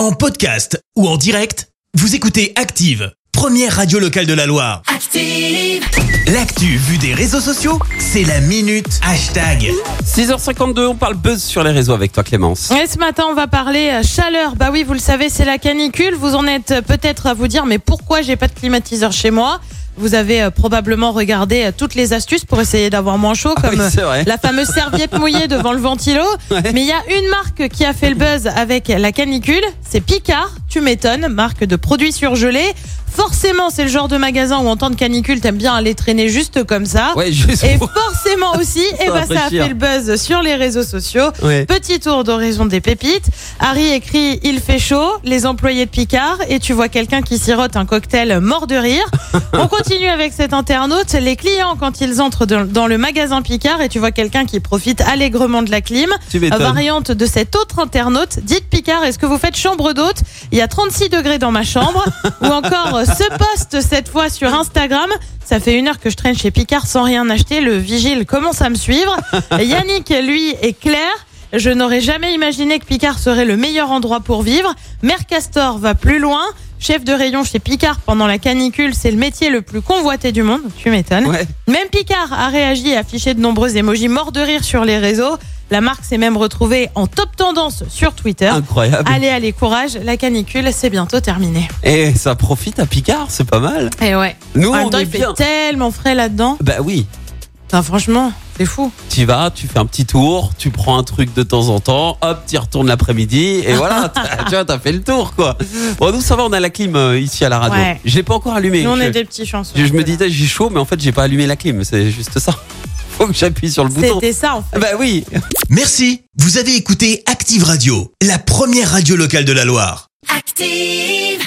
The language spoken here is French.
En podcast ou en direct, vous écoutez Active, première radio locale de la Loire. Active. L'actu vue des réseaux sociaux, c'est la minute hashtag. 6h52, on parle buzz sur les réseaux avec toi Clémence. Et ce matin, on va parler euh, chaleur. Bah oui, vous le savez, c'est la canicule. Vous en êtes euh, peut-être à vous dire, mais pourquoi j'ai pas de climatiseur chez moi? Vous avez euh, probablement regardé euh, toutes les astuces pour essayer d'avoir moins chaud, Ah oui, comme euh, c'est vrai. la fameuse serviette mouillée devant le ventilo. Ouais. Mais il y a une marque qui a fait le buzz avec la canicule, c'est Picard. Tu m'étonnes, marque de produits surgelés. Forcément, c'est le genre de magasin où en temps de canicule, t'aimes bien aller traîner juste comme ça. Ouais, juste Et pour- forcément aussi, et ben ça a fait le buzz sur les réseaux sociaux. Ouais. Petit tour d'horizon des pépites. Harry écrit Il fait chaud, les employés de Picard, et tu vois quelqu'un qui sirote un cocktail mort de rire. On continue avec cet internaute. Les clients, quand ils entrent dans, le magasin Picard, et tu vois quelqu'un qui profite allègrement de la clim. Variante de cet autre internaute. Dites Picard, est-ce que vous faites chambre d'hôte? Y a 36 degrés dans ma chambre. Ou encore euh, ce post cette fois sur Instagram. Ça fait une heure que je traîne chez Picard sans rien acheter. Le vigile commence à me suivre. Yannick, lui, est clair. Je n'aurais jamais imaginé que Picard serait le meilleur endroit pour vivre. Mère Castor va plus loin. Chef de rayon chez Picard pendant la canicule, c'est le métier le plus convoité du monde. Tu m'étonnes. Ouais. Même Picard a réagi et affiché de nombreux émojis morts de rire sur les réseaux. La marque s'est même retrouvée en top tendance sur Twitter. Incroyable. Allez, allez, courage, la canicule, c'est bientôt terminé. Et ça profite à Picard, c'est pas mal. Et ouais. Nous, en même on temps, est il fait bien. tellement frais là-dedans. Bah oui, Enfin, franchement, c'est fou. tu vas, tu fais un petit tour, tu prends un truc de temps en temps, hop, tu y retournes l'après-midi, et voilà, tu vois, t'as fait le tour, quoi. Bon, nous, ça va, on a la clim euh, ici à la radio. Ouais. Je l'ai pas encore allumé. Nous, on Je- est des petits chanceux. je, je me disais, j'ai chaud, mais en fait, j'ai pas allumé la clim, c'est juste ça. Faut que j'appuie sur le bouton. C'était ça, en fait. Bah oui. Merci, vous avez écouté Active Radio, la première radio locale de la Loire. Active.